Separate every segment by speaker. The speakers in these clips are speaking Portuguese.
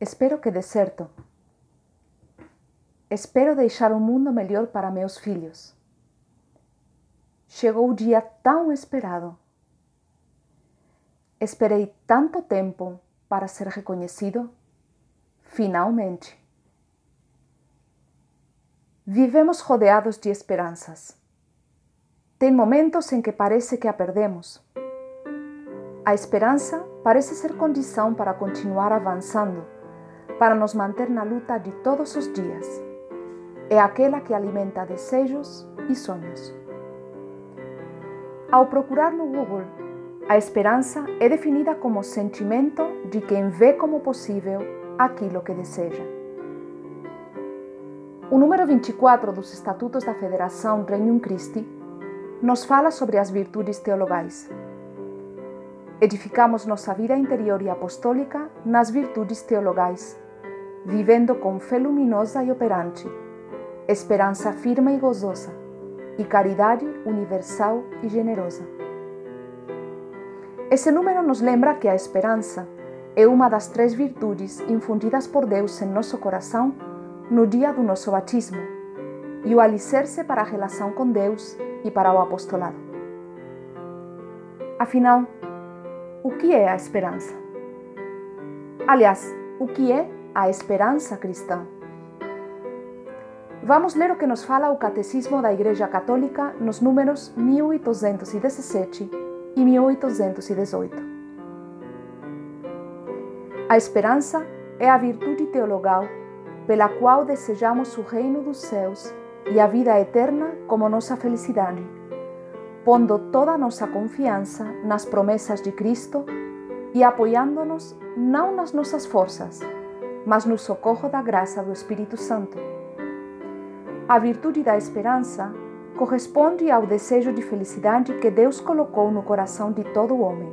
Speaker 1: Espero que dê certo. Espero deixar um mundo melhor para meus filhos. Chegou o dia tão esperado. Esperei tanto tempo para ser reconhecido. Finalmente. Vivemos rodeados de esperanças. Tem momentos em que parece que a perdemos. A esperança parece ser condição para continuar avançando para nos manter na luta de todos os dias. É aquela que alimenta desejos e sonhos. Ao procurar no Google, a esperança é definida como sentimento de quem vê como possível aquilo que deseja. O número 24 dos Estatutos da Federação Regnum Christi nos fala sobre as virtudes teologais. Edificamos nossa vida interior e apostólica nas virtudes teologais vivendo com fé luminosa e operante, esperança firme e gozosa, e caridade universal e generosa. Esse número nos lembra que a esperança é uma das três virtudes infundidas por Deus em nosso coração no dia do nosso batismo e o alicerce para a relação com Deus e para o apostolado. Afinal, o que é a esperança? Aliás, o que é a esperança cristã. Vamos ler o que nos fala o Catecismo da Igreja Católica nos números 1817 e 1818. A esperança é a virtude teologal pela qual desejamos o reino dos céus e a vida eterna como nossa felicidade, pondo toda a nossa confiança nas promessas de Cristo e apoiando-nos não nas nossas forças, mas no socorro da graça do Espírito Santo. A virtude da esperança corresponde ao desejo de felicidade que Deus colocou no coração de todo homem.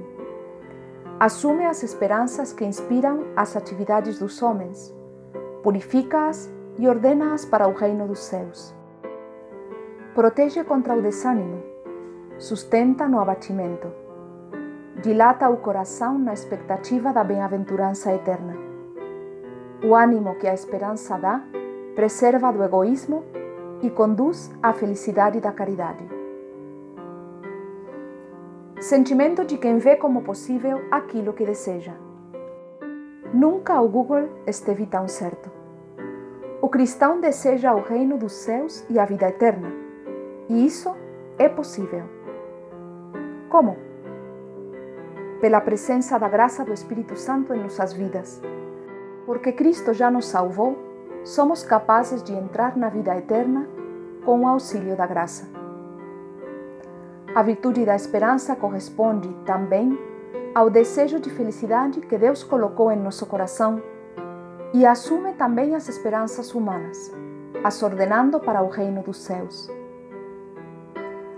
Speaker 1: Assume as esperanças que inspiram as atividades dos homens, purifica-as e ordena-as para o reino dos céus. Protege contra o desânimo, sustenta no abatimento, dilata o coração na expectativa da bem-aventurança eterna o ânimo que a esperança dá preserva do egoísmo e conduz à felicidade da caridade. Sentimento de quem vê como possível aquilo que deseja. Nunca o Google esteve tão certo. O cristão deseja o reino dos céus e a vida eterna, e isso é possível. Como? Pela presença da graça do Espírito Santo em nossas vidas porque Cristo já nos salvou, somos capazes de entrar na vida eterna com o auxílio da graça. A virtude da esperança corresponde também ao desejo de felicidade que Deus colocou em nosso coração e assume também as esperanças humanas, as ordenando para o reino dos céus.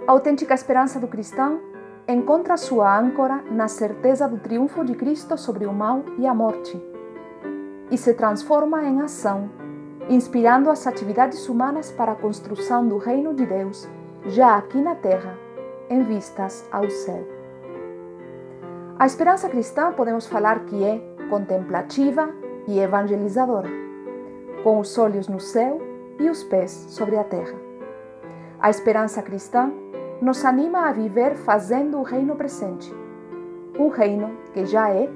Speaker 1: A autêntica esperança do cristão encontra sua âncora na certeza do triunfo de Cristo sobre o mal e a morte e se transforma em ação, inspirando as atividades humanas para a construção do reino de Deus, já aqui na terra, em vistas ao céu. A esperança cristã podemos falar que é contemplativa e evangelizadora, com os olhos no céu e os pés sobre a terra. A esperança cristã nos anima a viver fazendo o reino presente, um reino que já é,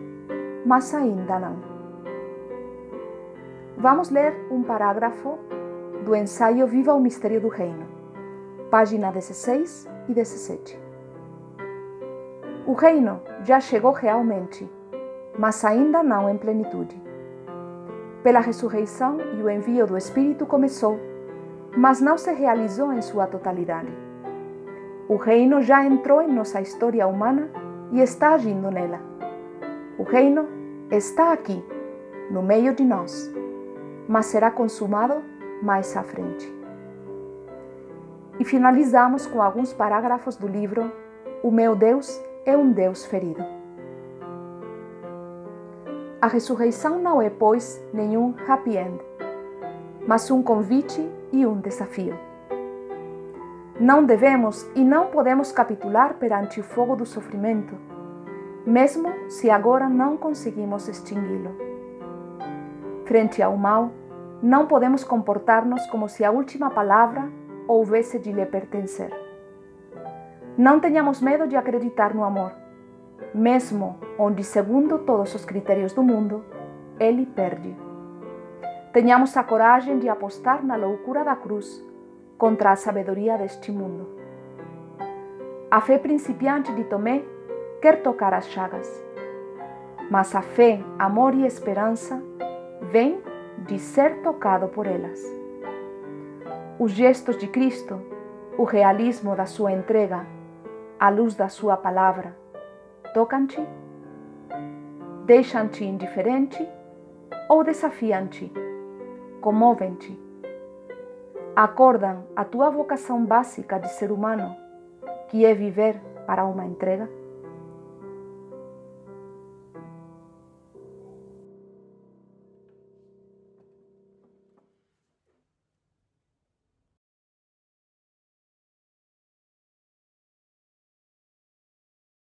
Speaker 1: mas ainda não. Vamos ler um parágrafo do ensaio Viva o Mistério do Reino, página 16 e 17. O reino já chegou realmente, mas ainda não em plenitude. Pela ressurreição e o envio do Espírito começou, mas não se realizou em sua totalidade. O reino já entrou em nossa história humana e está agindo nela. O reino está aqui, no meio de nós mas será consumado mais à frente. E finalizamos com alguns parágrafos do livro O meu Deus é um Deus ferido. A ressurreição não é, pois, nenhum happy end, mas um convite e um desafio. Não devemos e não podemos capitular perante o fogo do sofrimento, mesmo se agora não conseguimos extingui-lo. Frente ao mal, não podemos comportar-nos como se a última palavra houvesse de lhe pertencer. Não tenhamos medo de acreditar no amor, mesmo onde, segundo todos os critérios do mundo, ele perde. Tenhamos a coragem de apostar na loucura da cruz contra a sabedoria deste mundo. A fé principiante de Tomé quer tocar as chagas, mas a fé, amor e esperança vem de ser tocado por elas. Os gestos de Cristo, o realismo da sua entrega, a luz da sua palavra, tocam-te? Deixam-te indiferente ou desafiam-te? Comovem-te? Acordam a tua vocação básica de ser humano, que é viver para uma entrega?